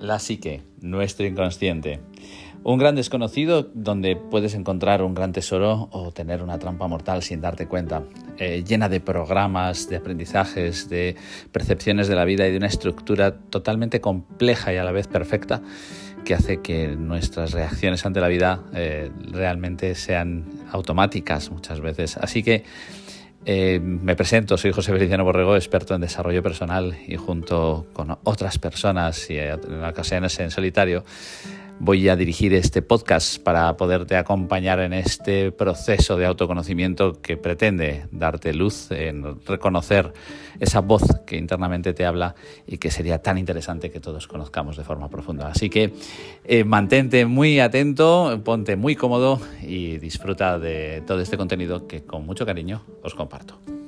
La psique, nuestro inconsciente. Un gran desconocido donde puedes encontrar un gran tesoro o tener una trampa mortal sin darte cuenta, eh, llena de programas, de aprendizajes, de percepciones de la vida y de una estructura totalmente compleja y a la vez perfecta que hace que nuestras reacciones ante la vida eh, realmente sean automáticas muchas veces. Así que eh, me presento, soy José Feliciano Borrego, experto en desarrollo personal y junto con otras personas y en ocasiones en solitario voy a dirigir este podcast para poderte acompañar en este proceso de autoconocimiento que pretende darte luz en reconocer esa voz que internamente te habla y que sería tan interesante que todos conozcamos de forma profunda. Así que eh, mantente muy atento, ponte muy cómodo y disfruta de todo este contenido que con mucho cariño os comparto.